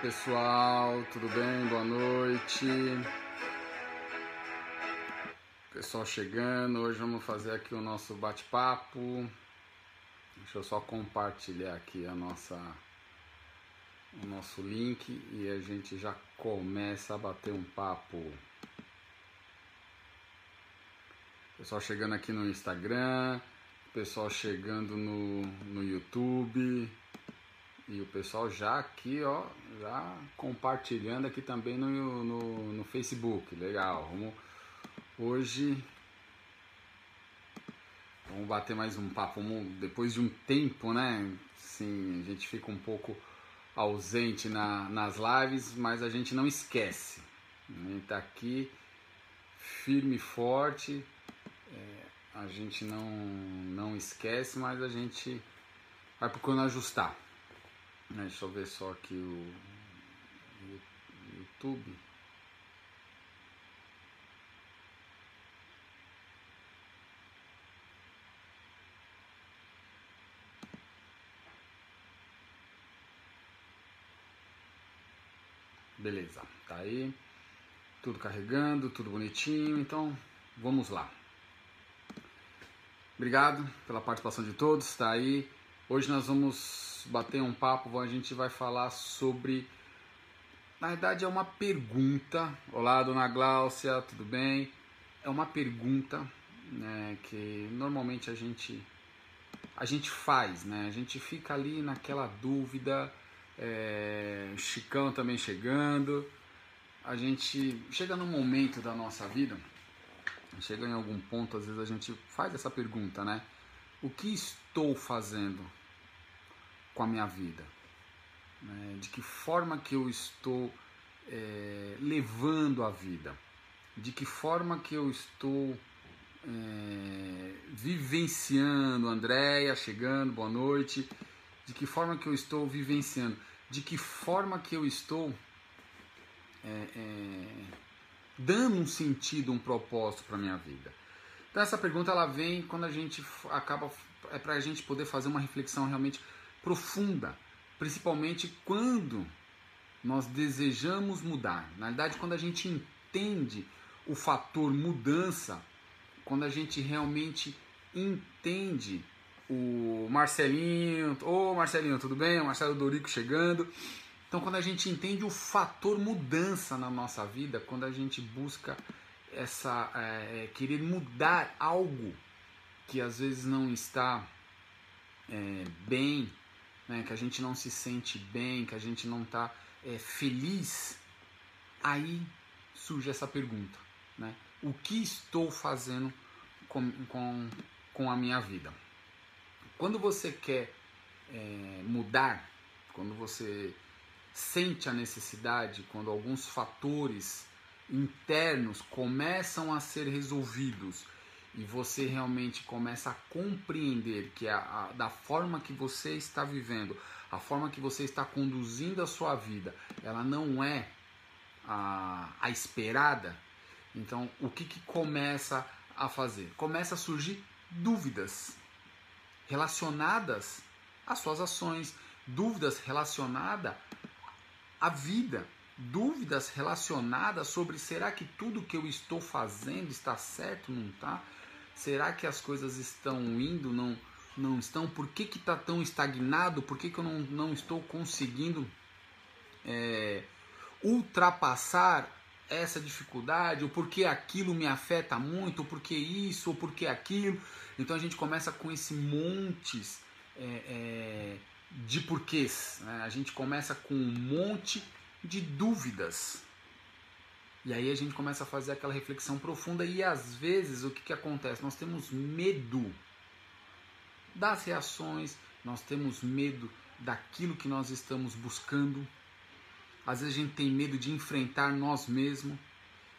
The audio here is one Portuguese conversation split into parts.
Pessoal, tudo bem? Boa noite. Pessoal chegando, hoje vamos fazer aqui o nosso bate-papo. Deixa eu só compartilhar aqui a nossa o nosso link e a gente já começa a bater um papo. Pessoal chegando aqui no Instagram, pessoal chegando no, no YouTube e o pessoal já aqui, ó, já compartilhando aqui também no, no, no Facebook. Legal, vamos hoje vamos bater mais um papo. Vamos, depois de um tempo, né? Sim, a gente fica um pouco ausente na, nas lives, mas a gente não esquece. A gente tá aqui firme e forte. É, a gente não, não esquece, mas a gente vai procurando ajustar. Deixa eu ver só aqui o YouTube. Beleza, tá aí. Tudo carregando, tudo bonitinho. Então, vamos lá. Obrigado pela participação de todos, tá aí. Hoje nós vamos bater um papo, a gente vai falar sobre. Na verdade, é uma pergunta. Olá, dona Gláucia, tudo bem? É uma pergunta né, que normalmente a gente a gente faz, né? A gente fica ali naquela dúvida é, Chicão também chegando. A gente chega num momento da nossa vida, chega em algum ponto, às vezes a gente faz essa pergunta, né? O que estou fazendo com a minha vida? Né? De que forma que eu estou é, levando a vida? De que forma que eu estou é, vivenciando? Andréia chegando, boa noite. De que forma que eu estou vivenciando? de que forma que eu estou é, é, dando um sentido, um propósito para minha vida. Então essa pergunta ela vem quando a gente acaba é para a gente poder fazer uma reflexão realmente profunda, principalmente quando nós desejamos mudar. Na verdade, quando a gente entende o fator mudança, quando a gente realmente entende o Marcelinho. Ô Marcelinho, tudo bem? O Marcelo Dorico chegando. Então, quando a gente entende o fator mudança na nossa vida, quando a gente busca essa é, querer mudar algo que às vezes não está é, bem, né, que a gente não se sente bem, que a gente não está é, feliz, aí surge essa pergunta, né? O que estou fazendo com, com, com a minha vida? Quando você quer é, mudar, quando você sente a necessidade, quando alguns fatores internos começam a ser resolvidos e você realmente começa a compreender que a, a, da forma que você está vivendo, a forma que você está conduzindo a sua vida, ela não é a, a esperada, então o que, que começa a fazer? Começa a surgir dúvidas relacionadas às suas ações, dúvidas relacionadas à vida, dúvidas relacionadas sobre será que tudo que eu estou fazendo está certo, não está? Será que as coisas estão indo, não, não estão? Por que está tão estagnado? Por que, que eu não, não estou conseguindo é, ultrapassar essa dificuldade, ou porque aquilo me afeta muito, ou porque isso, ou porque aquilo. Então a gente começa com esse montes é, é, de porquês. Né? A gente começa com um monte de dúvidas. E aí a gente começa a fazer aquela reflexão profunda e às vezes o que, que acontece? Nós temos medo das reações, nós temos medo daquilo que nós estamos buscando. Às vezes a gente tem medo de enfrentar nós mesmos.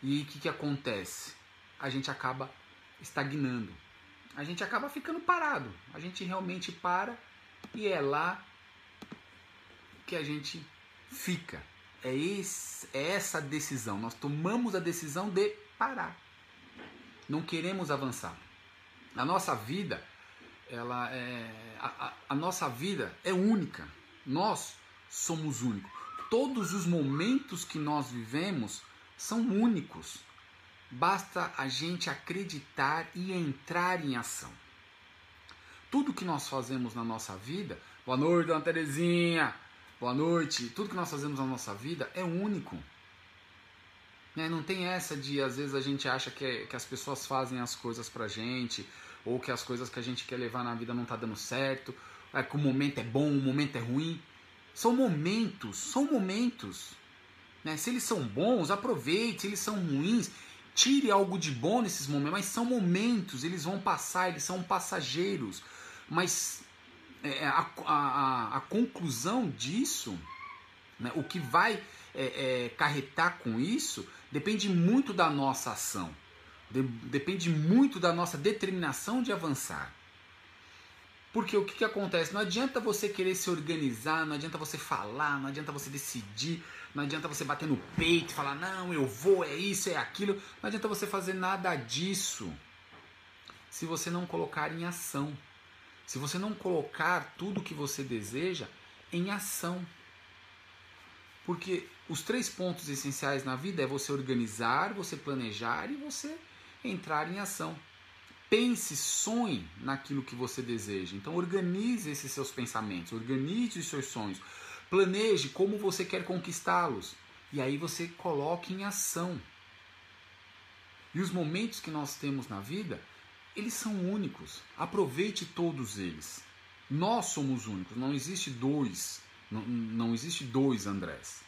E o que, que acontece? A gente acaba estagnando. A gente acaba ficando parado. A gente realmente para e é lá que a gente fica. É, esse, é essa decisão. Nós tomamos a decisão de parar. Não queremos avançar. A nossa vida, ela é, a, a, a nossa vida é única. Nós somos únicos. todos os momentos que nós vivemos são únicos. Basta a gente acreditar e entrar em ação. Tudo que nós fazemos na nossa vida, boa noite, dona Terezinha, boa noite, tudo que nós fazemos na nossa vida é único. Né? Não tem essa de, às vezes, a gente acha que, que as pessoas fazem as coisas pra gente, ou que as coisas que a gente quer levar na vida não tá dando certo, é que o momento é bom, o momento é ruim. São momentos, são momentos. Né? Se eles são bons, aproveite. Se eles são ruins, tire algo de bom nesses momentos. Mas são momentos, eles vão passar, eles são passageiros. Mas é, a, a, a, conclusão disso, né, o que vai é, é, carretar com isso, depende muito da nossa ação. De, depende muito da nossa determinação de avançar. Porque o que, que acontece? Não adianta você querer se organizar, não adianta você falar, não adianta você decidir, não adianta você bater no peito e falar, não, eu vou, é isso, é aquilo. Não adianta você fazer nada disso se você não colocar em ação. Se você não colocar tudo o que você deseja em ação. Porque os três pontos essenciais na vida é você organizar, você planejar e você entrar em ação. Pense, sonhe naquilo que você deseja. Então organize esses seus pensamentos, organize os seus sonhos, planeje como você quer conquistá-los e aí você coloque em ação. E os momentos que nós temos na vida, eles são únicos. Aproveite todos eles. Nós somos únicos, não existe dois, não, não existe dois Andrés.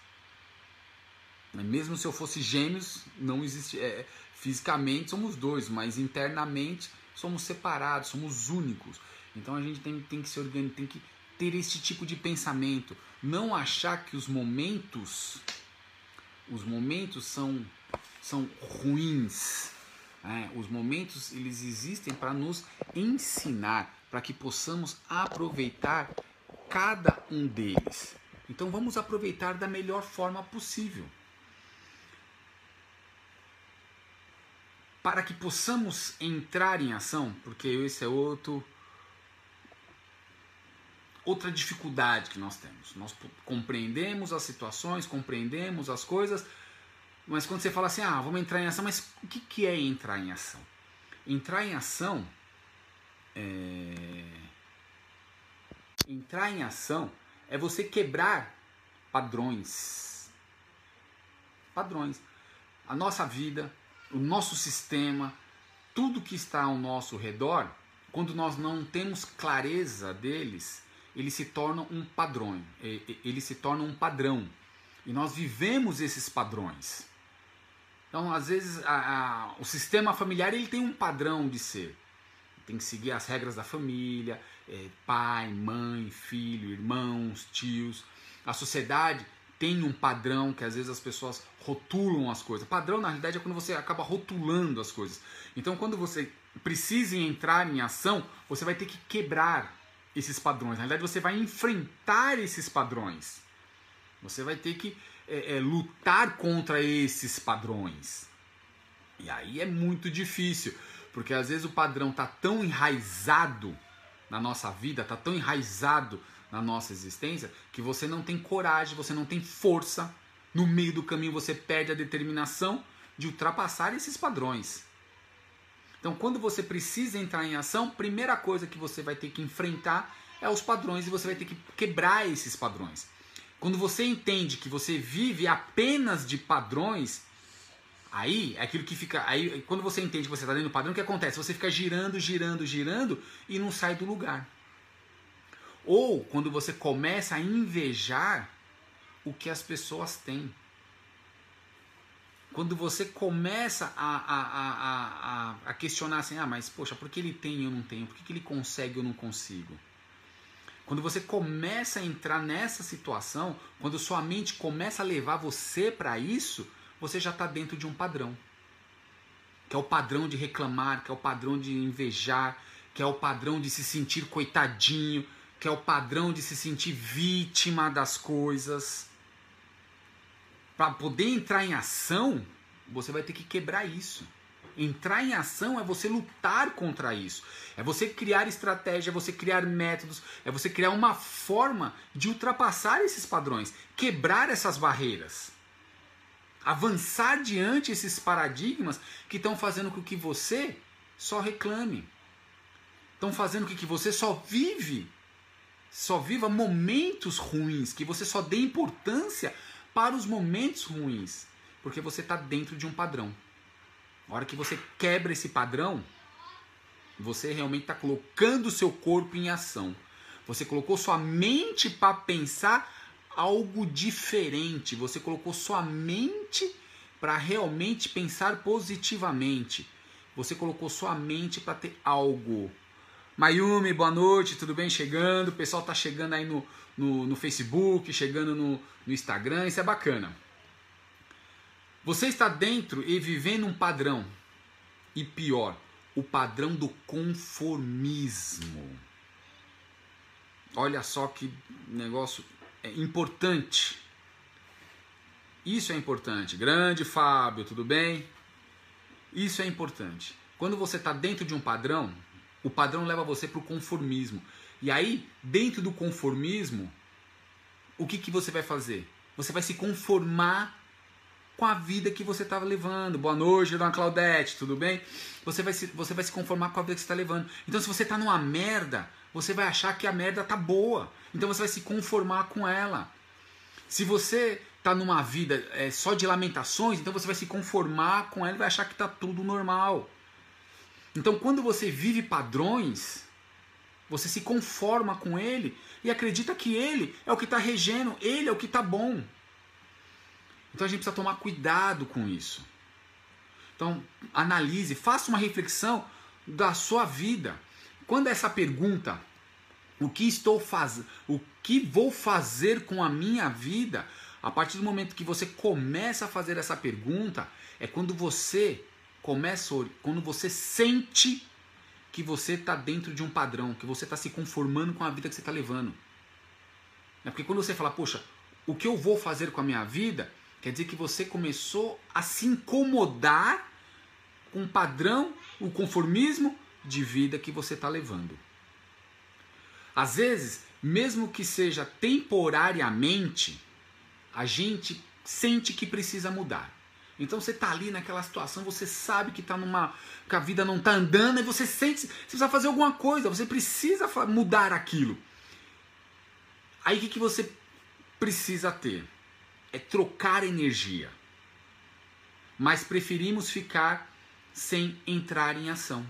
Mesmo se eu fosse gêmeos, não existe. É, Fisicamente somos dois, mas internamente somos separados, somos únicos. Então a gente tem, tem que se organizar, tem que ter esse tipo de pensamento, não achar que os momentos os momentos são são ruins. É, os momentos eles existem para nos ensinar, para que possamos aproveitar cada um deles. Então vamos aproveitar da melhor forma possível. para que possamos entrar em ação, porque esse é outro outra dificuldade que nós temos. Nós compreendemos as situações, compreendemos as coisas, mas quando você fala assim, ah, vamos entrar em ação, mas o que, que é entrar em ação? Entrar em ação é... Entrar em ação é você quebrar padrões. Padrões. A nossa vida, o nosso sistema, tudo que está ao nosso redor, quando nós não temos clareza deles, eles se tornam um padrão, eles se tornam um padrão. E nós vivemos esses padrões. Então, às vezes, a, a, o sistema familiar ele tem um padrão de ser. Tem que seguir as regras da família, é, pai, mãe, filho, irmãos, tios. A sociedade tem um padrão que às vezes as pessoas rotulam as coisas. Padrão, na realidade, é quando você acaba rotulando as coisas. Então, quando você precisa entrar em ação, você vai ter que quebrar esses padrões. Na realidade, você vai enfrentar esses padrões. Você vai ter que é, é, lutar contra esses padrões. E aí é muito difícil, porque às vezes o padrão está tão enraizado na nossa vida, está tão enraizado na nossa existência que você não tem coragem, você não tem força. No meio do caminho você perde a determinação de ultrapassar esses padrões. Então, quando você precisa entrar em ação, primeira coisa que você vai ter que enfrentar é os padrões e você vai ter que quebrar esses padrões. Quando você entende que você vive apenas de padrões, aí é aquilo que fica. Aí, quando você entende que você está dentro do padrão, o que acontece? Você fica girando, girando, girando e não sai do lugar. Ou quando você começa a invejar o que as pessoas têm. Quando você começa a, a, a, a, questionar assim, ah, mas poxa, por que ele tem e eu não tenho? Por que, que ele consegue e eu não consigo? Quando você começa a entrar nessa situação, quando sua mente começa a levar você para isso, você já está dentro de um padrão. Que é o padrão de reclamar, que é o padrão de invejar, que é o padrão de se sentir coitadinho, que é o padrão de se sentir vítima das coisas. Para poder entrar em ação, você vai ter que quebrar isso. Entrar em ação é você lutar contra isso. É você criar estratégia, é você criar métodos, é você criar uma forma de ultrapassar esses padrões, quebrar essas barreiras. Avançar diante esses paradigmas que estão fazendo com que você só reclame. Estão fazendo com que você só vive, só viva momentos ruins, que você só dê importância para os momentos ruins, porque você está dentro de um padrão. A hora que você quebra esse padrão, você realmente está colocando o seu corpo em ação. Você colocou sua mente para pensar algo diferente. Você colocou sua mente para realmente pensar positivamente. Você colocou sua mente para ter algo. Mayumi, boa noite, tudo bem? Chegando, o pessoal tá chegando aí no, no, no Facebook, chegando no, no Instagram, isso é bacana. Você está dentro e vivendo um padrão. E pior, o padrão do conformismo. Olha só que negócio é importante. Isso é importante. Grande Fábio, tudo bem? Isso é importante. Quando você está dentro de um padrão, o padrão leva você para o conformismo. E aí, dentro do conformismo, o que, que você vai fazer? Você vai se conformar com a vida que você estava levando. Boa noite, dona Claudete, tudo bem? Você vai, se, você vai se conformar com a vida que você está levando. Então, se você está numa merda, você vai achar que a merda tá boa. Então, você vai se conformar com ela. Se você está numa vida é, só de lamentações, então você vai se conformar com ela e vai achar que está tudo normal. Então, quando você vive padrões, você se conforma com ele e acredita que ele é o que está regendo, ele é o que está bom. Então a gente precisa tomar cuidado com isso. Então, analise, faça uma reflexão da sua vida. Quando essa pergunta, o que estou fazendo, o que vou fazer com a minha vida, a partir do momento que você começa a fazer essa pergunta, é quando você começa, quando você sente que você está dentro de um padrão, que você está se conformando com a vida que você está levando. É porque quando você fala, poxa, o que eu vou fazer com a minha vida, Quer dizer que você começou a se incomodar com o padrão, o conformismo de vida que você está levando. Às vezes, mesmo que seja temporariamente, a gente sente que precisa mudar. Então você está ali naquela situação, você sabe que tá numa que a vida não está andando e você sente, você precisa fazer alguma coisa, você precisa mudar aquilo. Aí o que, que você precisa ter? É trocar energia. Mas preferimos ficar sem entrar em ação,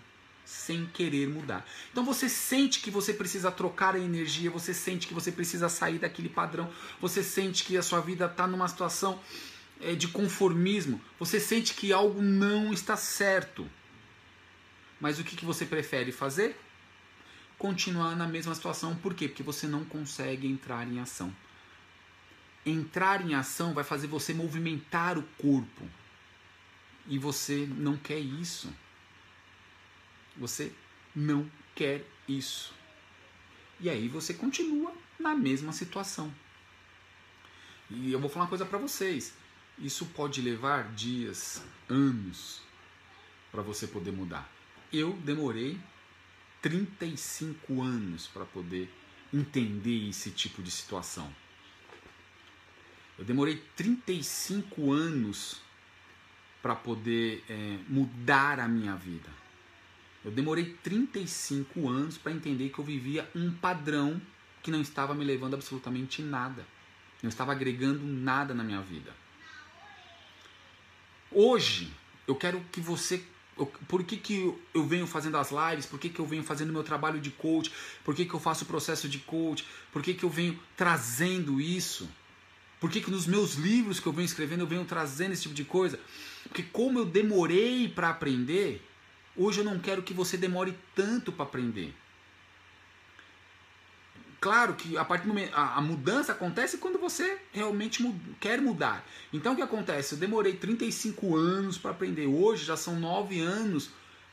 sem querer mudar. Então você sente que você precisa trocar a energia, você sente que você precisa sair daquele padrão, você sente que a sua vida está numa situação é, de conformismo, você sente que algo não está certo. Mas o que, que você prefere fazer? Continuar na mesma situação. Por quê? Porque você não consegue entrar em ação entrar em ação vai fazer você movimentar o corpo. E você não quer isso. Você não quer isso. E aí você continua na mesma situação. E eu vou falar uma coisa para vocês. Isso pode levar dias, anos para você poder mudar. Eu demorei 35 anos para poder entender esse tipo de situação. Eu demorei 35 anos para poder é, mudar a minha vida. Eu demorei 35 anos para entender que eu vivia um padrão que não estava me levando absolutamente nada. Não estava agregando nada na minha vida. Hoje, eu quero que você. por que, que eu venho fazendo as lives? Por que, que eu venho fazendo meu trabalho de coach? Por que, que eu faço o processo de coach? Por que, que eu venho trazendo isso? Por que, que nos meus livros que eu venho escrevendo eu venho trazendo esse tipo de coisa? Porque como eu demorei para aprender, hoje eu não quero que você demore tanto para aprender. Claro que a partir momento, a, a mudança acontece quando você realmente quer mudar. Então o que acontece? Eu demorei 35 anos para aprender. Hoje já são 9 anos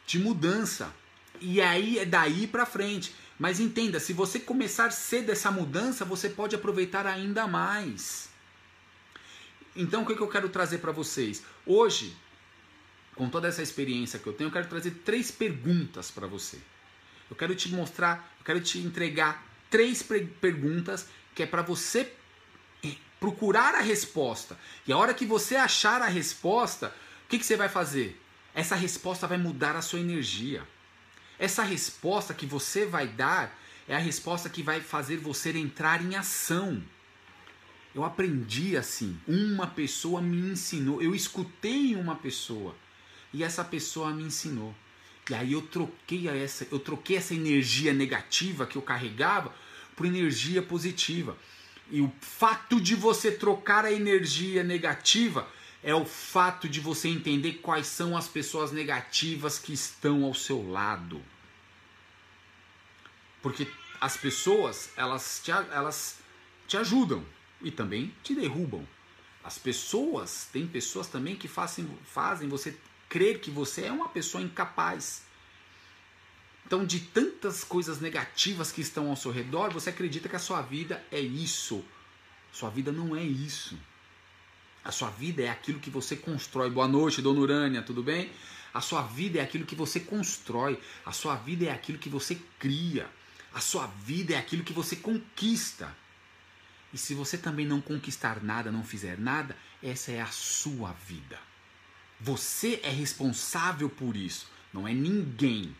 de mudança. E aí é daí para frente. Mas entenda, se você começar cedo essa mudança, você pode aproveitar ainda mais. Então, o que, eu quero trazer para vocês? Hoje, com toda essa experiência que eu tenho, eu quero trazer três perguntas para você. Eu quero te mostrar, eu quero te entregar três perguntas que é para você eh, procurar a resposta. E a hora que você achar a resposta, o que, que você vai fazer? Essa resposta vai mudar a sua energia. Essa resposta que você vai dar é a resposta que vai fazer você entrar em ação. Eu aprendi assim. Uma pessoa me ensinou. Eu escutei uma pessoa e essa pessoa me ensinou. E aí eu troquei essa, eu troquei essa energia negativa que eu carregava por energia positiva. E o fato de você trocar a energia negativa é o fato de você entender quais são as pessoas negativas que estão ao seu lado. Porque as pessoas, elas te, elas te ajudam e também te derrubam. As pessoas, tem pessoas também que fazem, fazem você crer que você é uma pessoa incapaz. Então, de tantas coisas negativas que estão ao seu redor, você acredita que a sua vida é isso. Sua vida não é isso. A sua vida é aquilo que você constrói. Boa noite, dona Urânia, tudo bem? A sua vida é aquilo que você constrói. A sua vida é aquilo que você cria. A sua vida é aquilo que você conquista. E se você também não conquistar nada, não fizer nada, essa é a sua vida. Você é responsável por isso. Não é ninguém.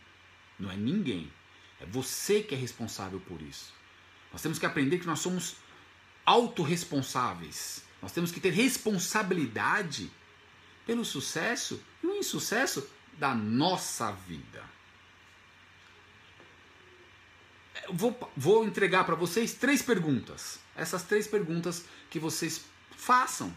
Não é ninguém. É você que é responsável por isso. Nós temos que aprender que nós somos autorresponsáveis. Nós temos que ter responsabilidade pelo sucesso e o insucesso da nossa vida. Vou, vou entregar para vocês três perguntas. Essas três perguntas que vocês façam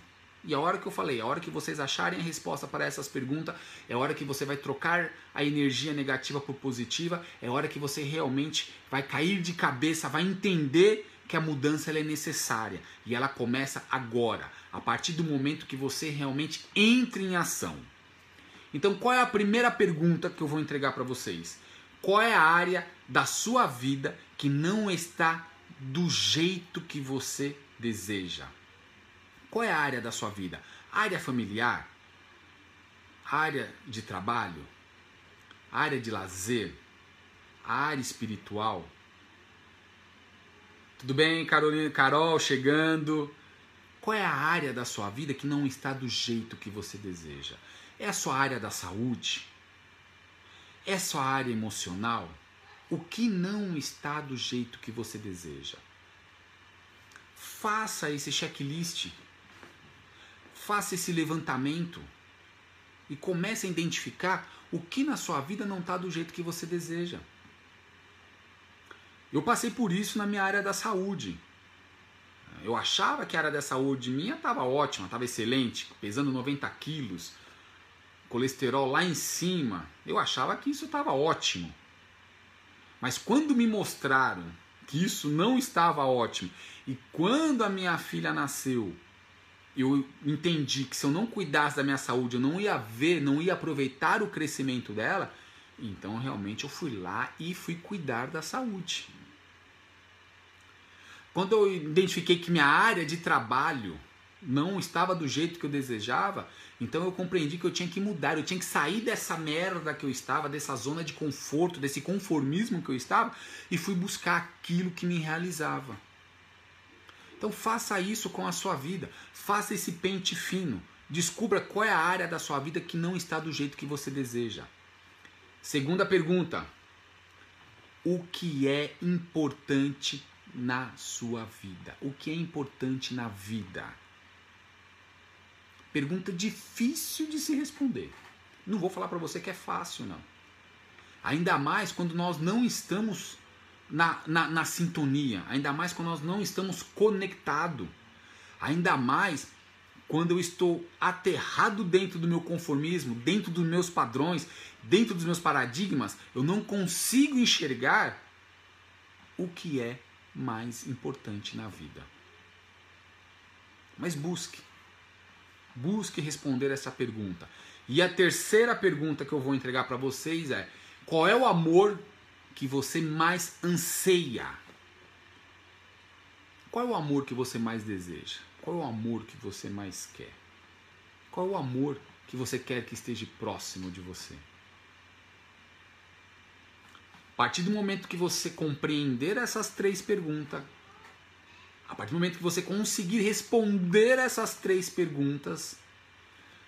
e a hora que eu falei, a hora que vocês acharem a resposta para essas perguntas, é a hora que você vai trocar a energia negativa por positiva, é a hora que você realmente vai cair de cabeça, vai entender que a mudança é necessária e ela começa agora, a partir do momento que você realmente entra em ação. Então, qual é a primeira pergunta que eu vou entregar para vocês? Qual é a área da sua vida que não está do jeito que você deseja? Qual é a área da sua vida? Área familiar? Área de trabalho? Área de lazer? Área espiritual? Tudo bem, Carolina, Carol chegando? Qual é a área da sua vida que não está do jeito que você deseja? É a sua área da saúde? É a sua área emocional? O que não está do jeito que você deseja? Faça esse checklist faça esse levantamento e comece a identificar o que na sua vida não está do jeito que você deseja. Eu passei por isso na minha área da saúde. Eu achava que a área da saúde minha estava ótima, estava excelente, pesando 90 quilos, colesterol lá em cima. Eu achava que isso estava ótimo. Mas quando me mostraram que isso não estava ótimo e quando a minha filha nasceu eu entendi que se eu não cuidasse da minha saúde, eu não ia ver, não ia aproveitar o crescimento dela, então realmente eu fui lá e fui cuidar da saúde. Quando eu identifiquei que minha área de trabalho não estava do jeito que eu desejava, então eu compreendi que eu tinha que mudar, eu tinha que sair dessa merda que eu estava, dessa zona de conforto, desse conformismo que eu estava e fui buscar aquilo que me realizava. Então faça isso com a sua vida. Faça esse pente fino. Descubra qual é a área da sua vida que não está do jeito que você deseja. Segunda pergunta: O que é importante na sua vida? O que é importante na vida? Pergunta difícil de se responder. Não vou falar para você que é fácil, não. Ainda mais quando nós não estamos na, na, na sintonia, ainda mais quando nós não estamos conectados, ainda mais quando eu estou aterrado dentro do meu conformismo, dentro dos meus padrões, dentro dos meus paradigmas, eu não consigo enxergar o que é mais importante na vida. Mas busque. Busque responder essa pergunta. E a terceira pergunta que eu vou entregar para vocês é: qual é o amor que você mais anseia? Qual é o amor que você mais deseja? Qual é o amor que você mais quer? Qual é o amor que você quer que esteja próximo de você. A partir do momento que você compreender essas três perguntas, a partir do momento que você conseguir responder essas três perguntas,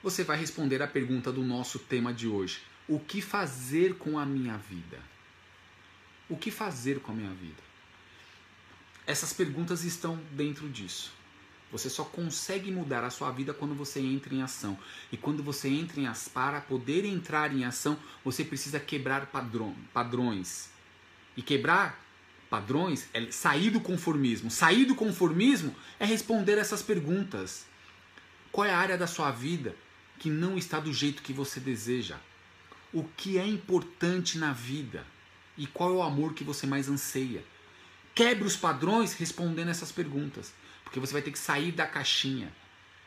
você vai responder a pergunta do nosso tema de hoje: O que fazer com a minha vida? O que fazer com a minha vida? Essas perguntas estão dentro disso. Você só consegue mudar a sua vida quando você entra em ação. E quando você entra em ação, para poder entrar em ação, você precisa quebrar padrões. E quebrar padrões é sair do conformismo. Sair do conformismo é responder essas perguntas. Qual é a área da sua vida que não está do jeito que você deseja? O que é importante na vida? E qual é o amor que você mais anseia? Quebre os padrões respondendo essas perguntas. Porque você vai ter que sair da caixinha.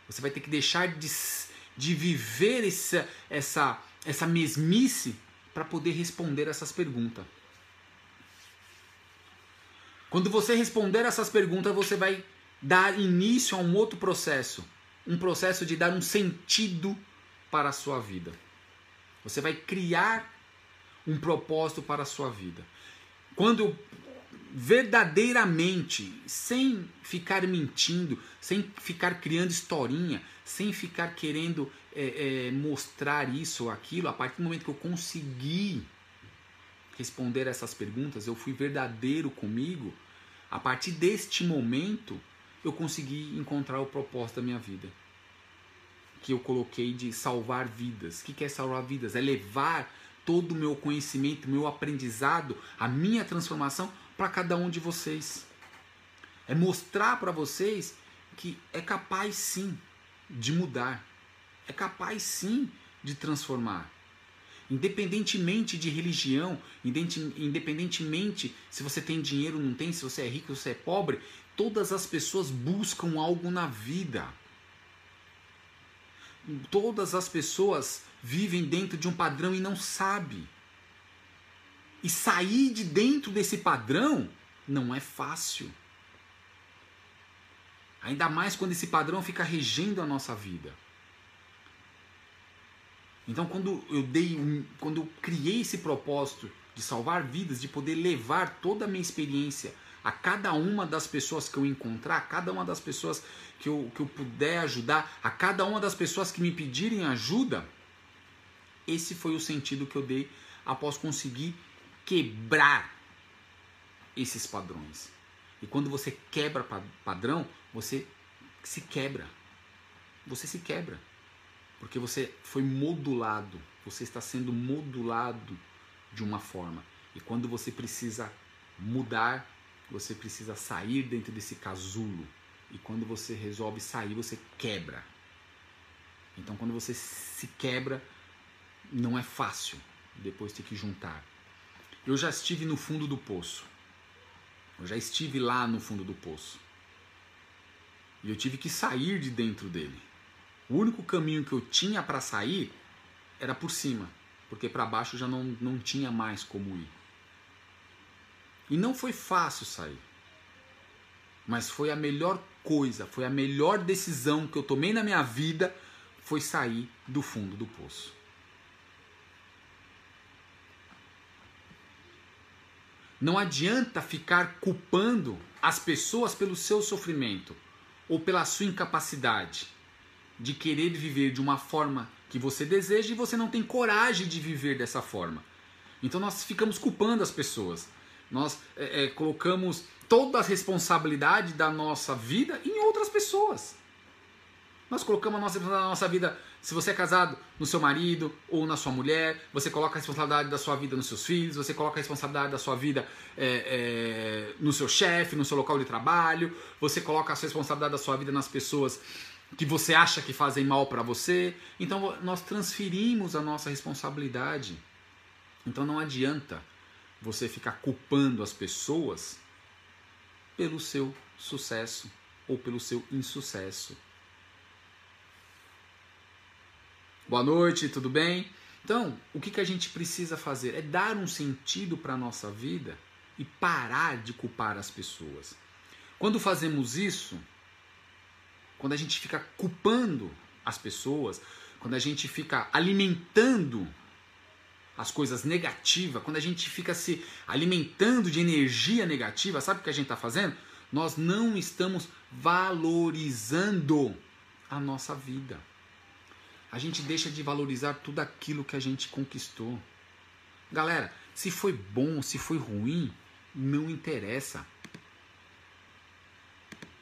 Você vai ter que deixar de, de viver essa, essa, essa mesmice para poder responder essas perguntas. Quando você responder essas perguntas, você vai dar início a um outro processo. Um processo de dar um sentido para a sua vida. Você vai criar um propósito para a sua vida. Quando verdadeiramente, sem ficar mentindo, sem ficar criando historinha, sem ficar querendo é, é, mostrar isso ou aquilo, a partir do momento que eu consegui responder essas perguntas, eu fui verdadeiro comigo, a partir deste momento eu consegui encontrar o propósito da minha vida. Que eu coloquei de salvar vidas. O que é salvar vidas? É levar todo o meu conhecimento, meu aprendizado, a minha transformação para cada um de vocês. É mostrar para vocês que é capaz sim de mudar. É capaz sim de transformar. Independentemente de religião, independentemente se você tem dinheiro ou não tem, se você é rico ou se é pobre, todas as pessoas buscam algo na vida. Todas as pessoas vivem dentro de um padrão e não sabem. E sair de dentro desse padrão não é fácil. Ainda mais quando esse padrão fica regendo a nossa vida. Então, quando eu dei um, quando eu criei esse propósito de salvar vidas, de poder levar toda a minha experiência a cada uma das pessoas que eu encontrar, a cada uma das pessoas que eu, que eu puder ajudar, a cada uma das pessoas que me pedirem ajuda, esse foi o sentido que eu dei após conseguir quebrar esses padrões. E quando você quebra padrão, você se quebra. Você se quebra. Porque você foi modulado. Você está sendo modulado de uma forma. E quando você precisa mudar, você precisa sair dentro desse casulo. E quando você resolve sair, você quebra. Então, quando você se quebra, não é fácil depois ter que juntar. Eu já estive no fundo do poço. Eu já estive lá no fundo do poço. E eu tive que sair de dentro dele. O único caminho que eu tinha para sair era por cima, porque para baixo já não, não tinha mais como ir. E não foi fácil sair. Mas foi a melhor coisa, foi a melhor decisão que eu tomei na minha vida, foi sair do fundo do poço. Não adianta ficar culpando as pessoas pelo seu sofrimento ou pela sua incapacidade de querer viver de uma forma que você deseja e você não tem coragem de viver dessa forma. Então nós ficamos culpando as pessoas. Nós é, é, colocamos toda a responsabilidade da nossa vida em outras pessoas. Nós colocamos a nossa, a nossa vida, se você é casado, no seu marido ou na sua mulher, você coloca a responsabilidade da sua vida nos seus filhos, você coloca a responsabilidade da sua vida é, é, no seu chefe, no seu local de trabalho, você coloca a responsabilidade da sua vida nas pessoas que você acha que fazem mal para você. Então nós transferimos a nossa responsabilidade. Então não adianta você ficar culpando as pessoas pelo seu sucesso ou pelo seu insucesso. Boa noite, tudo bem? Então, o que, que a gente precisa fazer? É dar um sentido para a nossa vida e parar de culpar as pessoas. Quando fazemos isso, quando a gente fica culpando as pessoas, quando a gente fica alimentando as coisas negativas, quando a gente fica se alimentando de energia negativa, sabe o que a gente está fazendo? Nós não estamos valorizando a nossa vida. A gente deixa de valorizar tudo aquilo que a gente conquistou. Galera, se foi bom, se foi ruim, não interessa.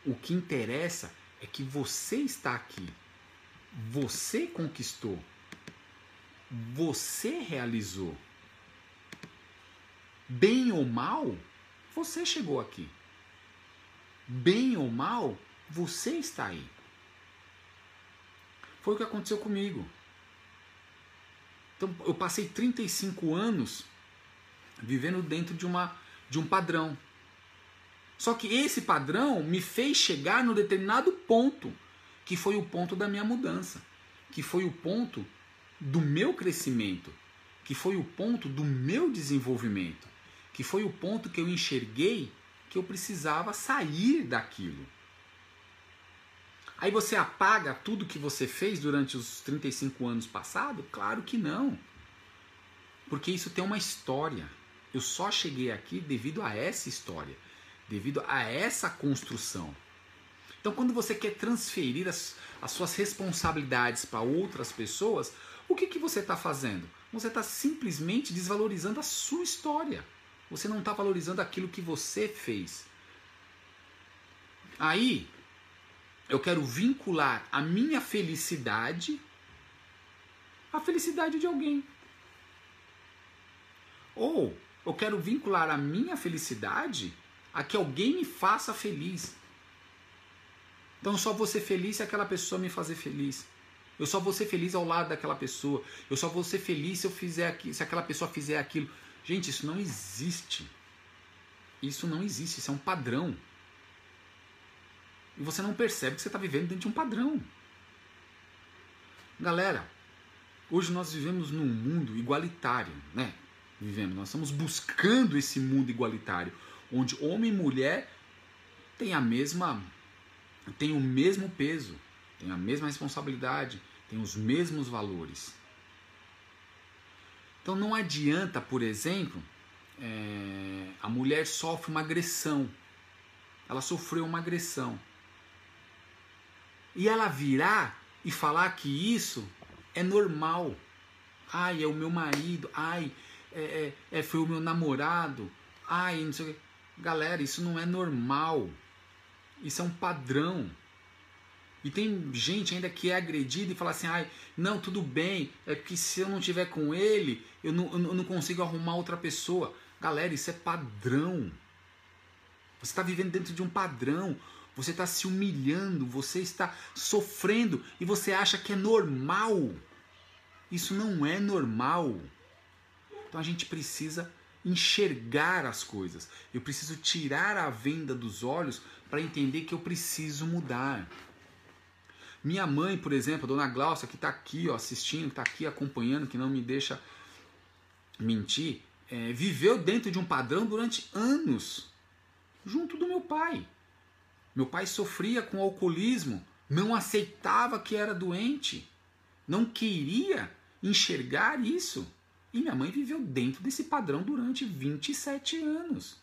O que interessa é que você está aqui. Você conquistou. Você realizou. Bem ou mal, você chegou aqui. Bem ou mal, você está aí. Foi o que aconteceu comigo. Então, eu passei 35 anos vivendo dentro de, uma, de um padrão. Só que esse padrão me fez chegar no determinado ponto, que foi o ponto da minha mudança, que foi o ponto do meu crescimento, que foi o ponto do meu desenvolvimento, que foi o ponto que eu enxerguei que eu precisava sair daquilo. Aí você apaga tudo que você fez durante os 35 anos passados? Claro que não. Porque isso tem uma história. Eu só cheguei aqui devido a essa história, devido a essa construção. Então, quando você quer transferir as, as suas responsabilidades para outras pessoas, o que, que você está fazendo? Você está simplesmente desvalorizando a sua história. Você não está valorizando aquilo que você fez. Aí, eu quero vincular a minha felicidade à felicidade de alguém. Ou eu quero vincular a minha felicidade a que alguém me faça feliz. Então só vou ser feliz se aquela pessoa me fazer feliz. Eu só vou ser feliz ao lado daquela pessoa. Eu só vou ser feliz se eu fizer aqui, se aquela pessoa fizer aquilo. Gente, isso não existe. Isso não existe, isso é um padrão. E você não percebe que você está vivendo dentro de um padrão. Galera, hoje nós vivemos num mundo igualitário, né? Vivemos, nós estamos buscando esse mundo igualitário, onde homem e mulher têm a mesma têm o mesmo peso, têm a mesma responsabilidade, têm os mesmos valores. Então não adianta, por exemplo, é, a mulher sofre uma agressão. Ela sofreu uma agressão e ela virar e falar que isso é normal. Ai, é o meu marido. Ai, é, é, é foi o meu namorado. Ai, não sei o que. Galera, isso não é normal. Isso é um padrão. E tem gente ainda que é agredida e fala assim: ai, não, tudo bem, é que se eu não tiver com ele, eu não, eu não consigo arrumar outra pessoa. Galera, isso é padrão. Você está vivendo dentro de um padrão você está se humilhando, você está sofrendo e você acha que é normal. Isso não é normal. Então a gente precisa enxergar as coisas. Eu preciso tirar a venda dos olhos para entender que eu preciso mudar. Minha mãe, por exemplo, a dona Glaucia, que está aqui ó, assistindo, que está aqui acompanhando, que não me deixa mentir, é, viveu dentro de um padrão durante anos, junto do meu pai. Meu pai sofria com alcoolismo, não aceitava que era doente, não queria enxergar isso. E minha mãe viveu dentro desse padrão durante 27 anos.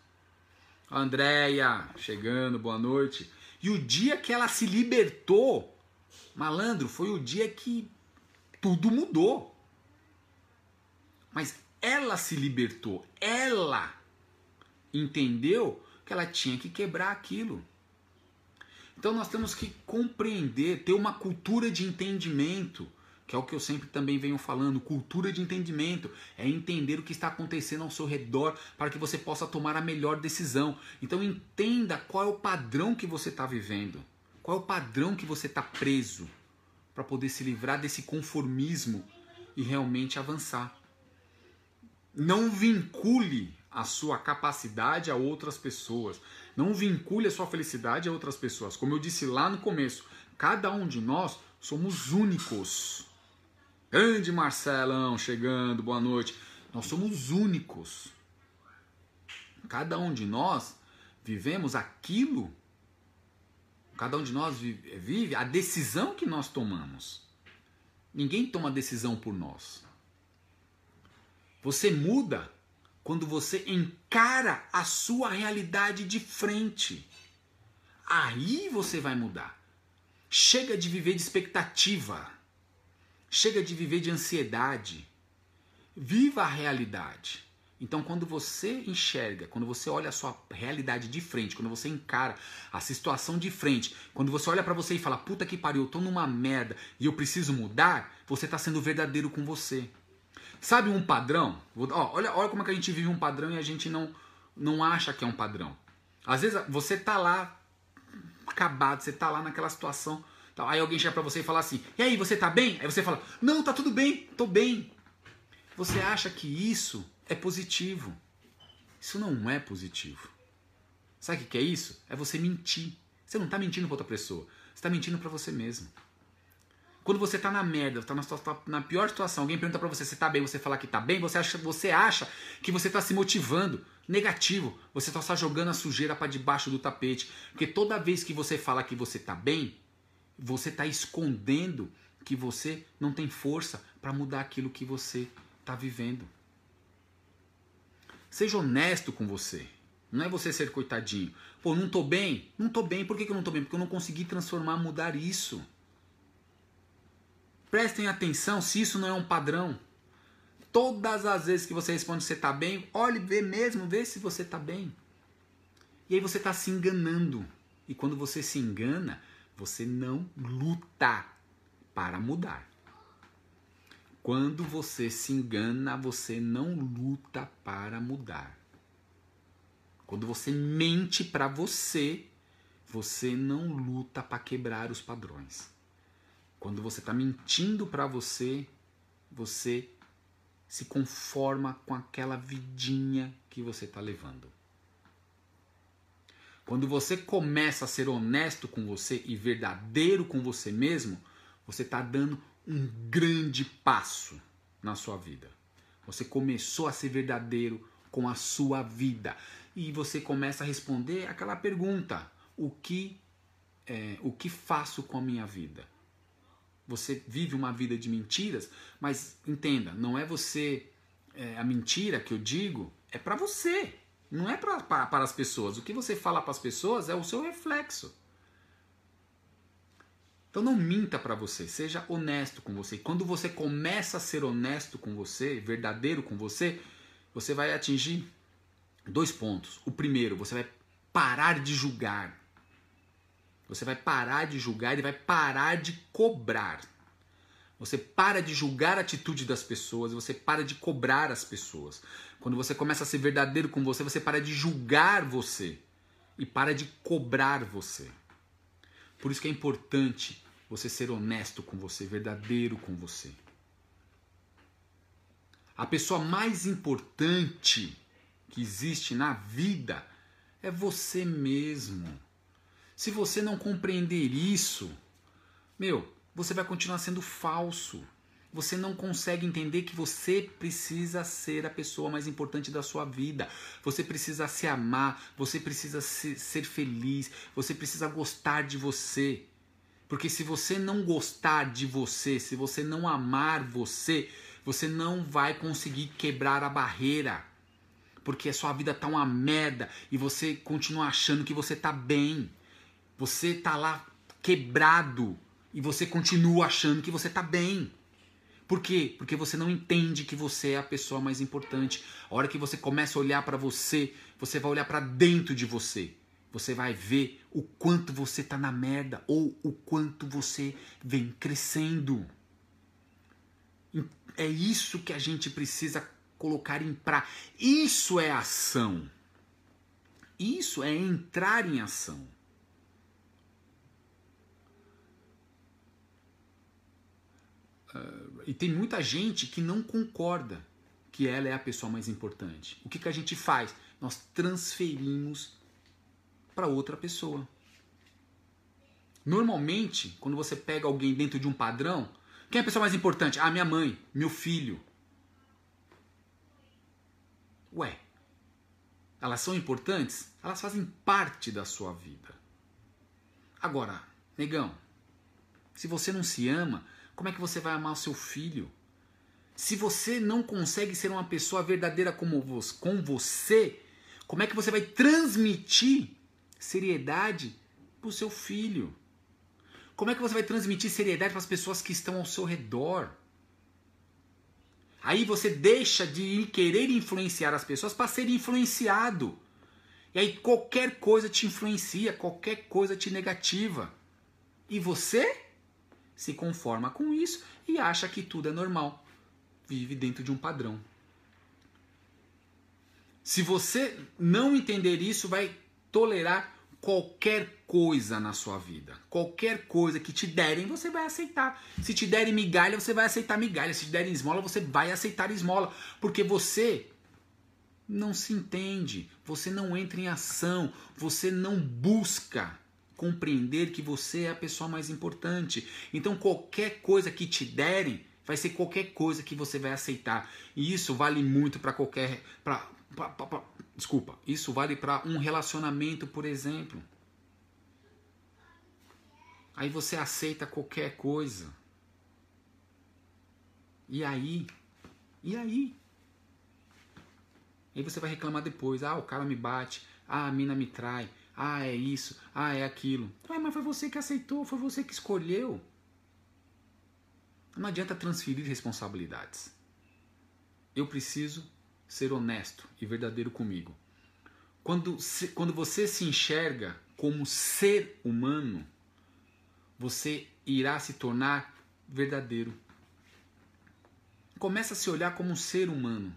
Andréia, chegando, boa noite. E o dia que ela se libertou, malandro, foi o dia que tudo mudou. Mas ela se libertou, ela entendeu que ela tinha que quebrar aquilo. Então nós temos que compreender, ter uma cultura de entendimento, que é o que eu sempre também venho falando, cultura de entendimento, é entender o que está acontecendo ao seu redor para que você possa tomar a melhor decisão. Então entenda qual é o padrão que você está vivendo, qual é o padrão que você está preso, para poder se livrar desse conformismo e realmente avançar. Não vincule a sua capacidade a outras pessoas. Não vincule a sua felicidade a outras pessoas. Como eu disse lá no começo, cada um de nós somos únicos. Grande Marcelão chegando, boa noite. Nós somos únicos. Cada um de nós vivemos aquilo, cada um de nós vive a decisão que nós tomamos. Ninguém toma decisão por nós. Você muda quando você encara a sua realidade de frente. Aí você vai mudar. Chega de viver de expectativa. Chega de viver de ansiedade. Viva a realidade. Então, quando você enxerga, quando você olha a sua realidade de frente, quando você encara a situação de frente, quando você olha para você e fala, puta que pariu, eu tô numa merda e eu preciso mudar, você tá sendo verdadeiro com você. Sabe um padrão? Ó, olha, olha como é que a gente vive um padrão e a gente não, não acha que é um padrão. Às vezes você tá lá acabado, você tá lá naquela situação, aí alguém chega para você e fala assim: "E aí, você tá bem?" Aí você fala: "Não, tá tudo bem, tô bem". Você acha que isso é positivo. Isso não é positivo. Sabe o que é isso? É você mentir. Você não está mentindo para outra pessoa. Você está mentindo para você mesmo. Quando você está na merda, está na, tá na, pior situação, alguém pergunta para você se está bem, você falar que está bem, você acha, você acha que você está se motivando. Negativo. Você está só jogando a sujeira para debaixo do tapete. Porque toda vez que você fala que você está bem, você está escondendo que você não tem força para mudar aquilo que você está vivendo. Seja honesto com você. Não é você ser coitadinho. Pô, não tô bem? Não tô bem. Por que, que eu não tô bem? Porque eu não consegui transformar, mudar isso. Prestem atenção se isso não é um padrão. Todas as vezes que você responde que você está bem, olhe, vê mesmo, vê se você está bem. E aí você está se enganando. E quando você se engana, você não luta para mudar. Quando você se engana, você não luta para mudar. Quando você mente para você, você não luta para quebrar os padrões. Quando você está mentindo para você, você se conforma com aquela vidinha que você está levando. Quando você começa a ser honesto com você e verdadeiro com você mesmo, você está dando um grande passo na sua vida. Você começou a ser verdadeiro com a sua vida e você começa a responder aquela pergunta: o que é, o que faço com a minha vida? Você vive uma vida de mentiras, mas entenda, não é você é, a mentira que eu digo é para você, não é para as pessoas. O que você fala para as pessoas é o seu reflexo. Então não minta para você, seja honesto com você. Quando você começa a ser honesto com você, verdadeiro com você, você vai atingir dois pontos. O primeiro, você vai parar de julgar. Você vai parar de julgar e vai parar de cobrar. Você para de julgar a atitude das pessoas, você para de cobrar as pessoas. Quando você começa a ser verdadeiro com você, você para de julgar você e para de cobrar você. Por isso que é importante você ser honesto com você, verdadeiro com você. A pessoa mais importante que existe na vida é você mesmo. Se você não compreender isso, meu, você vai continuar sendo falso. Você não consegue entender que você precisa ser a pessoa mais importante da sua vida. Você precisa se amar, você precisa ser feliz, você precisa gostar de você. Porque se você não gostar de você, se você não amar você, você não vai conseguir quebrar a barreira. Porque a sua vida tá uma merda e você continua achando que você tá bem. Você tá lá quebrado e você continua achando que você tá bem. Por quê? Porque você não entende que você é a pessoa mais importante. A hora que você começa a olhar para você, você vai olhar para dentro de você você vai ver o quanto você está na merda ou o quanto você vem crescendo. É isso que a gente precisa colocar em prática. Isso é ação. Isso é entrar em ação. Uh, e tem muita gente que não concorda que ela é a pessoa mais importante. O que, que a gente faz? Nós transferimos para outra pessoa. Normalmente, quando você pega alguém dentro de um padrão, quem é a pessoa mais importante? Ah, minha mãe, meu filho. Ué, elas são importantes? Elas fazem parte da sua vida. Agora, negão, se você não se ama, como é que você vai amar o seu filho? Se você não consegue ser uma pessoa verdadeira como você, com você, como é que você vai transmitir seriedade para o seu filho? Como é que você vai transmitir seriedade para as pessoas que estão ao seu redor? Aí você deixa de querer influenciar as pessoas para ser influenciado. E aí qualquer coisa te influencia, qualquer coisa te negativa. E você se conforma com isso e acha que tudo é normal. Vive dentro de um padrão. Se você não entender isso, vai tolerar qualquer coisa na sua vida. Qualquer coisa que te derem, você vai aceitar. Se te derem migalha, você vai aceitar migalha. Se te derem esmola, você vai aceitar esmola. Porque você não se entende, você não entra em ação, você não busca compreender que você é a pessoa mais importante. Então, qualquer coisa que te derem, vai ser qualquer coisa que você vai aceitar. E isso vale muito para qualquer. Pra, pra, pra, desculpa, isso vale para um relacionamento, por exemplo. Aí você aceita qualquer coisa. E aí? E aí? Aí você vai reclamar depois. Ah, o cara me bate. Ah, a mina me trai. Ah, é isso. Ah, é aquilo. Ué, mas foi você que aceitou, foi você que escolheu. Não adianta transferir responsabilidades. Eu preciso ser honesto e verdadeiro comigo. Quando, se, quando você se enxerga como ser humano, você irá se tornar verdadeiro. Começa a se olhar como um ser humano.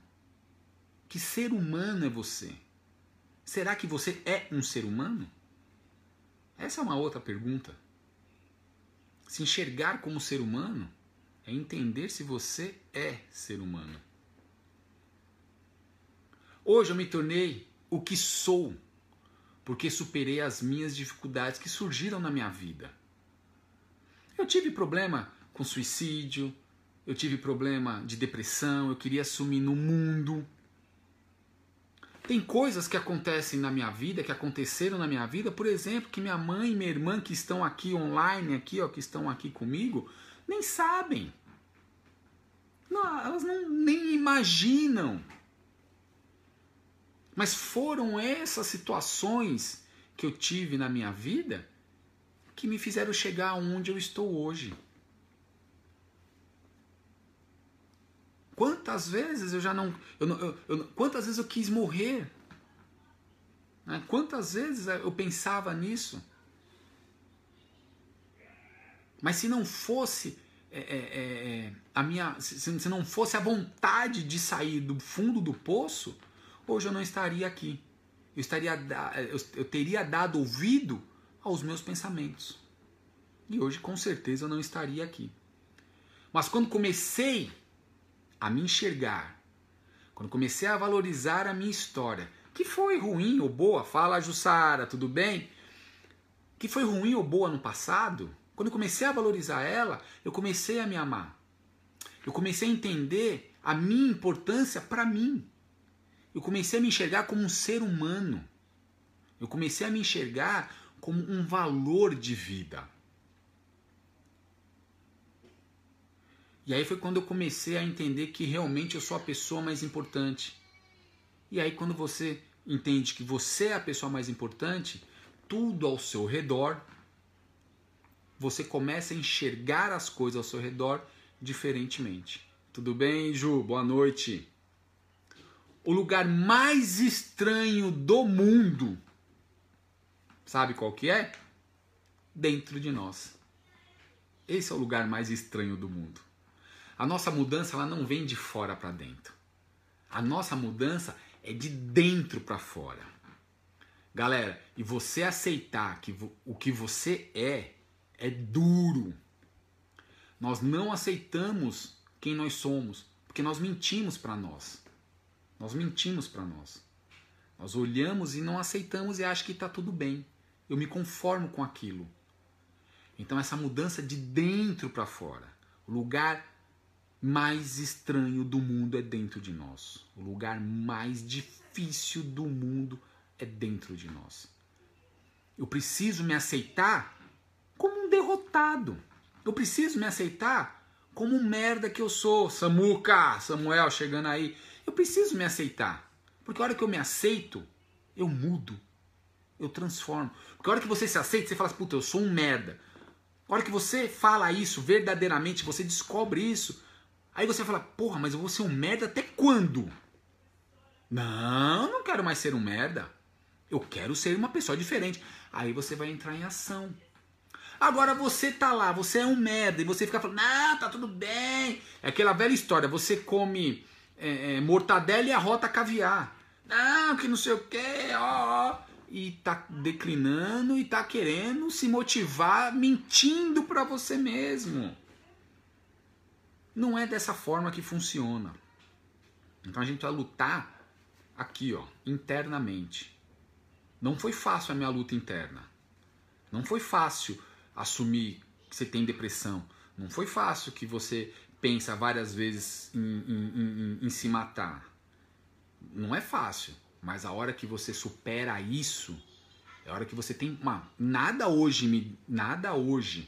Que ser humano é você? Será que você é um ser humano? Essa é uma outra pergunta. Se enxergar como ser humano é entender se você é ser humano. Hoje eu me tornei o que sou, porque superei as minhas dificuldades que surgiram na minha vida. Eu tive problema com suicídio, eu tive problema de depressão, eu queria sumir no mundo. Tem coisas que acontecem na minha vida, que aconteceram na minha vida, por exemplo, que minha mãe e minha irmã que estão aqui online, aqui, ó, que estão aqui comigo, nem sabem. Não, elas não, nem imaginam. Mas foram essas situações que eu tive na minha vida que me fizeram chegar onde eu estou hoje. Quantas vezes eu já não. Eu, eu, eu, quantas vezes eu quis morrer? Né? Quantas vezes eu pensava nisso? Mas se não fosse é, é, é, a minha. Se, se não fosse a vontade de sair do fundo do poço, hoje eu não estaria aqui. Eu, estaria, eu, eu teria dado ouvido aos meus pensamentos. E hoje, com certeza, eu não estaria aqui. Mas quando comecei a me enxergar, quando comecei a valorizar a minha história, que foi ruim ou boa, fala Jussara, tudo bem? Que foi ruim ou boa no passado, quando comecei a valorizar ela, eu comecei a me amar. Eu comecei a entender a minha importância para mim. Eu comecei a me enxergar como um ser humano. Eu comecei a me enxergar como um valor de vida. E aí foi quando eu comecei a entender que realmente eu sou a pessoa mais importante. E aí quando você entende que você é a pessoa mais importante, tudo ao seu redor, você começa a enxergar as coisas ao seu redor diferentemente. Tudo bem, Ju? Boa noite o lugar mais estranho do mundo. Sabe qual que é? Dentro de nós. Esse é o lugar mais estranho do mundo. A nossa mudança ela não vem de fora para dentro. A nossa mudança é de dentro para fora. Galera, e você aceitar que o que você é é duro. Nós não aceitamos quem nós somos, porque nós mentimos para nós. Nós mentimos para nós. Nós olhamos e não aceitamos e achamos que está tudo bem. Eu me conformo com aquilo. Então, essa mudança de dentro para fora. O lugar mais estranho do mundo é dentro de nós. O lugar mais difícil do mundo é dentro de nós. Eu preciso me aceitar como um derrotado. Eu preciso me aceitar como merda que eu sou. Samuca, Samuel chegando aí. Eu preciso me aceitar. Porque a hora que eu me aceito, eu mudo. Eu transformo. Porque a hora que você se aceita, você fala assim, puta, eu sou um merda. A hora que você fala isso verdadeiramente, você descobre isso. Aí você fala, porra, mas eu vou ser um merda até quando? Não, não quero mais ser um merda. Eu quero ser uma pessoa diferente. Aí você vai entrar em ação. Agora você tá lá, você é um merda, e você fica falando, não, tá tudo bem. É aquela velha história, você come é, é, mortadela e arrota caviar. Não, que não sei o que, ó, ó. E tá declinando e tá querendo se motivar mentindo para você mesmo. Não é dessa forma que funciona. Então a gente vai lutar aqui, ó, internamente. Não foi fácil a minha luta interna. Não foi fácil assumir que você tem depressão. Não foi fácil que você pensa várias vezes em, em, em, em se matar. Não é fácil, mas a hora que você supera isso, é a hora que você tem uma nada hoje me nada hoje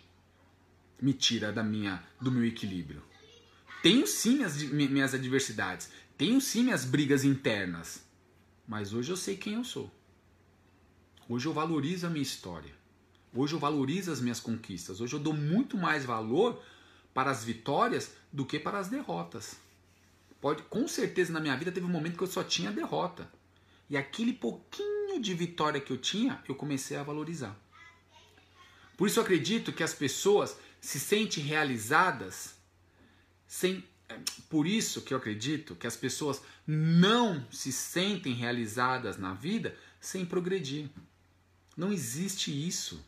me tira da minha do meu equilíbrio. Tenho sim minhas, minhas adversidades, tenho sim minhas brigas internas, mas hoje eu sei quem eu sou. Hoje eu valorizo a minha história. Hoje eu valorizo as minhas conquistas. Hoje eu dou muito mais valor para as vitórias do que para as derrotas. Pode, com certeza na minha vida teve um momento que eu só tinha derrota. E aquele pouquinho de vitória que eu tinha, eu comecei a valorizar. Por isso eu acredito que as pessoas se sentem realizadas sem é, por isso que eu acredito que as pessoas não se sentem realizadas na vida sem progredir. Não existe isso.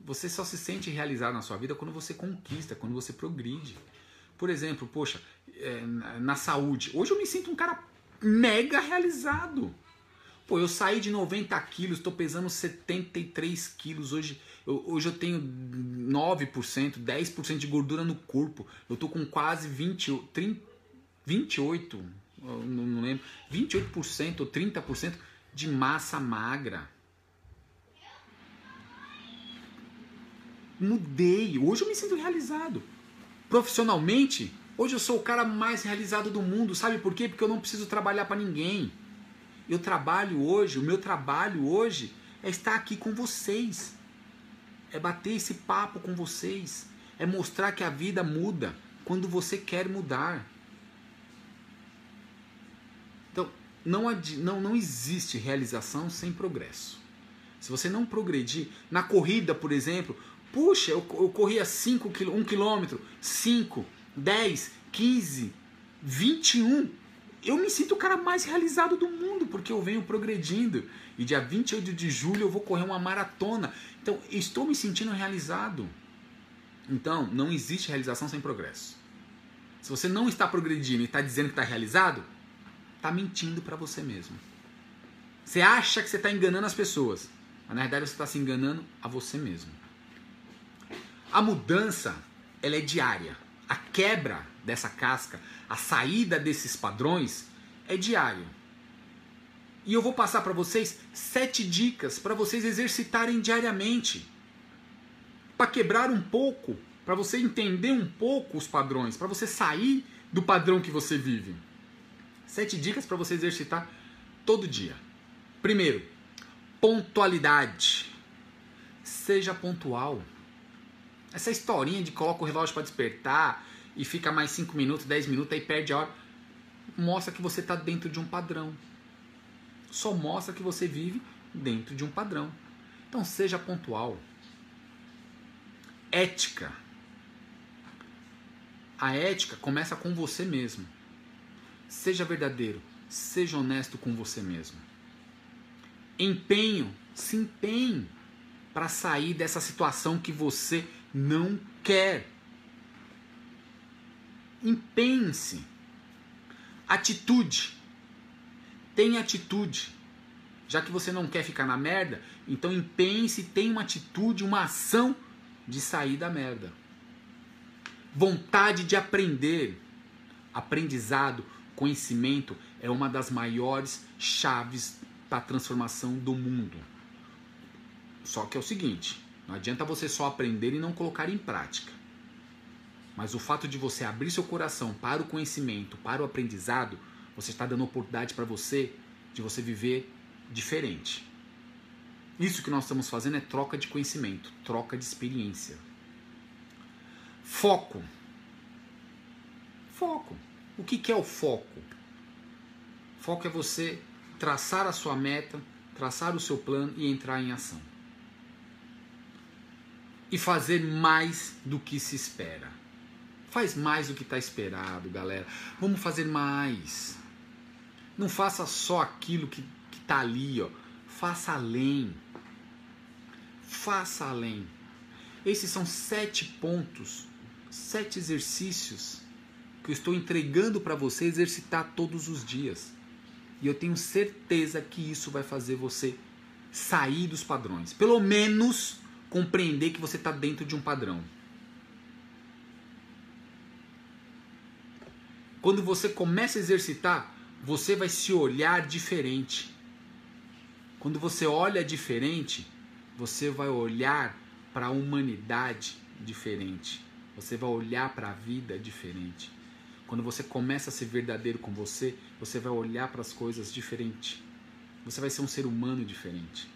Você só se sente realizado na sua vida quando você conquista, quando você progride. Por exemplo, poxa, é, na saúde. Hoje eu me sinto um cara mega realizado. Pô, eu saí de 90 quilos, estou pesando 73 quilos. Hoje eu, hoje eu tenho 9%, 10% de gordura no corpo. Eu tô com quase 20, 30, 28, não, não lembro, 28% ou 30% de massa magra. mudei. Hoje eu me sinto realizado. Profissionalmente, hoje eu sou o cara mais realizado do mundo. Sabe por quê? Porque eu não preciso trabalhar para ninguém. Eu trabalho hoje, o meu trabalho hoje é estar aqui com vocês. É bater esse papo com vocês. É mostrar que a vida muda quando você quer mudar. Então, não, não, não existe realização sem progresso. Se você não progredir, na corrida, por exemplo, Puxa, eu, eu corria 5 km, 1 km, 5, 10, 15, 21. Eu me sinto o cara mais realizado do mundo, porque eu venho progredindo. E dia 28 de julho eu vou correr uma maratona. Então, estou me sentindo realizado. Então, não existe realização sem progresso. Se você não está progredindo e está dizendo que está realizado, está mentindo para você mesmo. Você acha que você está enganando as pessoas, mas na verdade você está se enganando a você mesmo. A mudança, ela é diária. A quebra dessa casca, a saída desses padrões é diário. E eu vou passar para vocês sete dicas para vocês exercitarem diariamente. Para quebrar um pouco, para você entender um pouco os padrões, para você sair do padrão que você vive. Sete dicas para você exercitar todo dia. Primeiro, pontualidade. Seja pontual. Essa historinha de coloca o relógio para despertar e fica mais 5 minutos, 10 minutos, aí perde a hora, mostra que você está dentro de um padrão. Só mostra que você vive dentro de um padrão. Então seja pontual. Ética. A ética começa com você mesmo. Seja verdadeiro, seja honesto com você mesmo. Empenho, se empenhe para sair dessa situação que você não quer. Impense. Atitude. Tenha atitude. Já que você não quer ficar na merda, então impense, tenha uma atitude, uma ação de sair da merda. Vontade de aprender. Aprendizado, conhecimento é uma das maiores chaves para a transformação do mundo. Só que é o seguinte: não adianta você só aprender e não colocar em prática. Mas o fato de você abrir seu coração para o conhecimento, para o aprendizado, você está dando oportunidade para você de você viver diferente. Isso que nós estamos fazendo é troca de conhecimento, troca de experiência. Foco. Foco. O que, que é o foco? Foco é você traçar a sua meta, traçar o seu plano e entrar em ação. E fazer mais do que se espera. Faz mais do que está esperado, galera. Vamos fazer mais. Não faça só aquilo que está ali, ó. Faça além. Faça além. Esses são sete pontos, sete exercícios que eu estou entregando para você exercitar todos os dias. E eu tenho certeza que isso vai fazer você sair dos padrões. Pelo menos compreender que você está dentro de um padrão. Quando você começa a exercitar, você vai se olhar diferente. Quando você olha diferente, você vai olhar para a humanidade diferente. Você vai olhar para a vida diferente. Quando você começa a ser verdadeiro com você, você vai olhar para as coisas diferente. Você vai ser um ser humano diferente.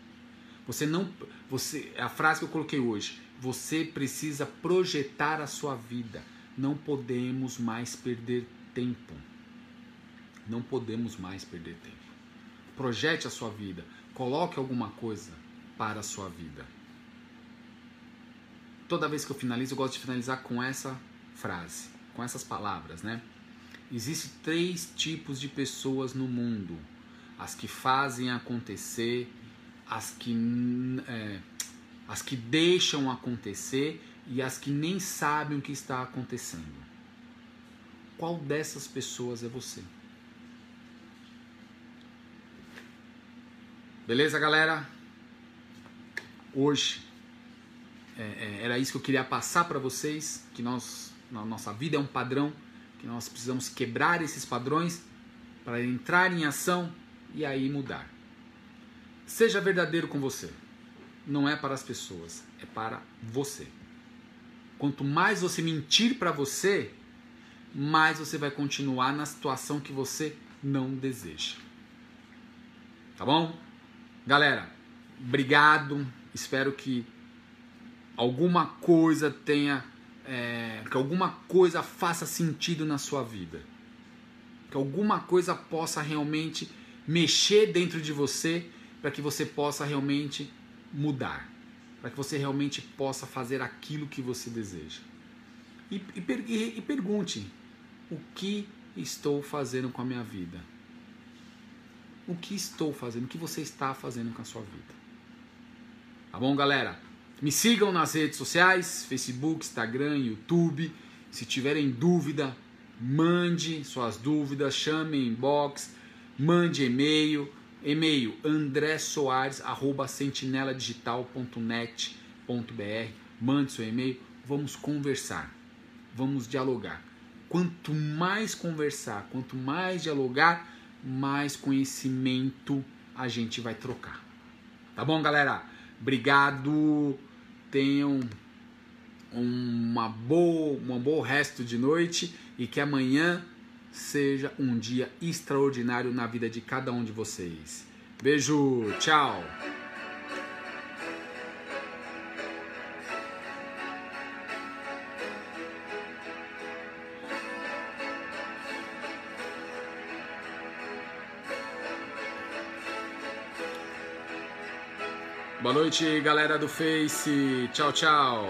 Você não, você, a frase que eu coloquei hoje, você precisa projetar a sua vida. Não podemos mais perder tempo. Não podemos mais perder tempo. Projete a sua vida. Coloque alguma coisa para a sua vida. Toda vez que eu finalizo, eu gosto de finalizar com essa frase, com essas palavras, né? Existem três tipos de pessoas no mundo: as que fazem acontecer, as que, é, as que deixam acontecer e as que nem sabem o que está acontecendo. Qual dessas pessoas é você? Beleza, galera? Hoje é, é, era isso que eu queria passar para vocês, que nós, na nossa vida é um padrão, que nós precisamos quebrar esses padrões para entrar em ação e aí mudar. Seja verdadeiro com você. Não é para as pessoas, é para você. Quanto mais você mentir para você, mais você vai continuar na situação que você não deseja. Tá bom? Galera, obrigado. Espero que alguma coisa tenha. É, que alguma coisa faça sentido na sua vida. Que alguma coisa possa realmente mexer dentro de você para que você possa realmente mudar. Para que você realmente possa fazer aquilo que você deseja. E, e, e pergunte: o que estou fazendo com a minha vida? o que estou fazendo, o que você está fazendo com a sua vida. Tá bom, galera? Me sigam nas redes sociais, Facebook, Instagram, YouTube. Se tiverem dúvida, mande suas dúvidas, chame inbox, mande e-mail, e-mail andressoares@sentineladigital.net.br. Mande seu e-mail, vamos conversar. Vamos dialogar. Quanto mais conversar, quanto mais dialogar, mais conhecimento a gente vai trocar. Tá bom, galera? Obrigado. Tenham uma boa, um bom resto de noite e que amanhã seja um dia extraordinário na vida de cada um de vocês. Beijo, tchau. Boa noite, galera do Face. Tchau, tchau.